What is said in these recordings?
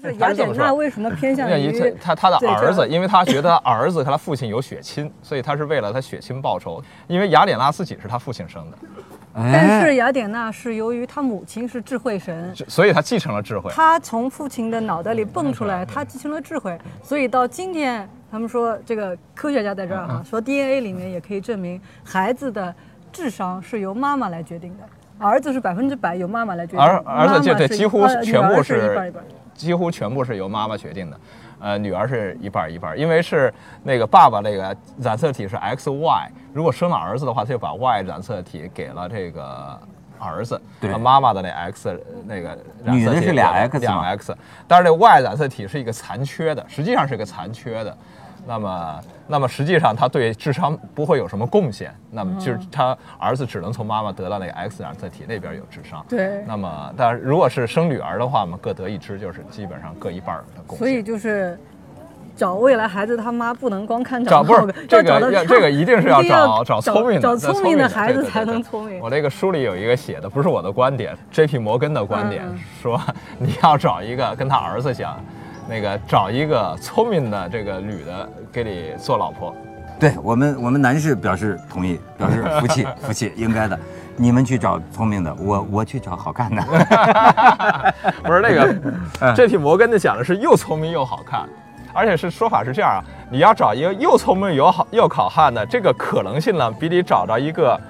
是雅典娜为什么偏向于他他的儿子？因为他觉得他儿子和他父亲有血亲，所以他是为了他血亲报仇。因为雅典娜自己是他父亲生的，但是雅典娜是由于她母亲是智慧神，所以他继承了智慧。她从父亲的脑袋里蹦出来，她继承了智慧，所以到今天他们说这个科学家在这儿哈，说 DNA 里面也可以证明孩子的智商是由妈妈来决定的，儿子是百分之百由妈妈来决定，儿儿子就对几乎呃全部是。几乎全部是由妈妈决定的，呃，女儿是一半儿一半儿，因为是那个爸爸那个染色体是 XY，如果生了儿子的话，他就把 Y 染色体给了这个儿子，对呃妈妈的那 X 那个染色体女的是俩 X 两 X，但是这 Y 染色体是一个残缺的，实际上是一个残缺的。那么，那么实际上他对智商不会有什么贡献。那么就是他儿子只能从妈妈得到那个 X 染色体那边有智商。对那么，但如果是生女儿的话我们，各得一支，就是基本上各一半儿的贡献。所以就是找未来孩子他妈不能光看长不是长这个要这个一定是要一定找找聪明的，找找聪明的孩子才能聪明我。这个书里有一个写的，不是我的观点，J.P. 摩根的观点说，你要找一个跟他儿子想，那个找一个聪明的这个女的给你做老婆。对我们，我们男士表示同意，表示服气，服气，应该的。你们去找聪明的，我我去找好看的。不是那个嗯，J.P. 摩根的讲的是又聪明又好看，而且是说法是这样啊，你要找一个又聪明又好又好看的，这个可能性呢，比你找到一个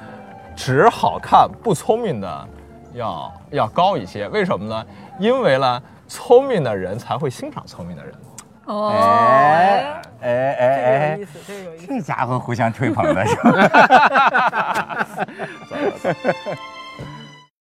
只好看不聪明的要要高一些。为什么呢？因为呢，聪明的人才会欣赏聪明的人。哦，哎哎这个有哎意，思，这个有意思。这家伙互相吹捧的是吧？走了走了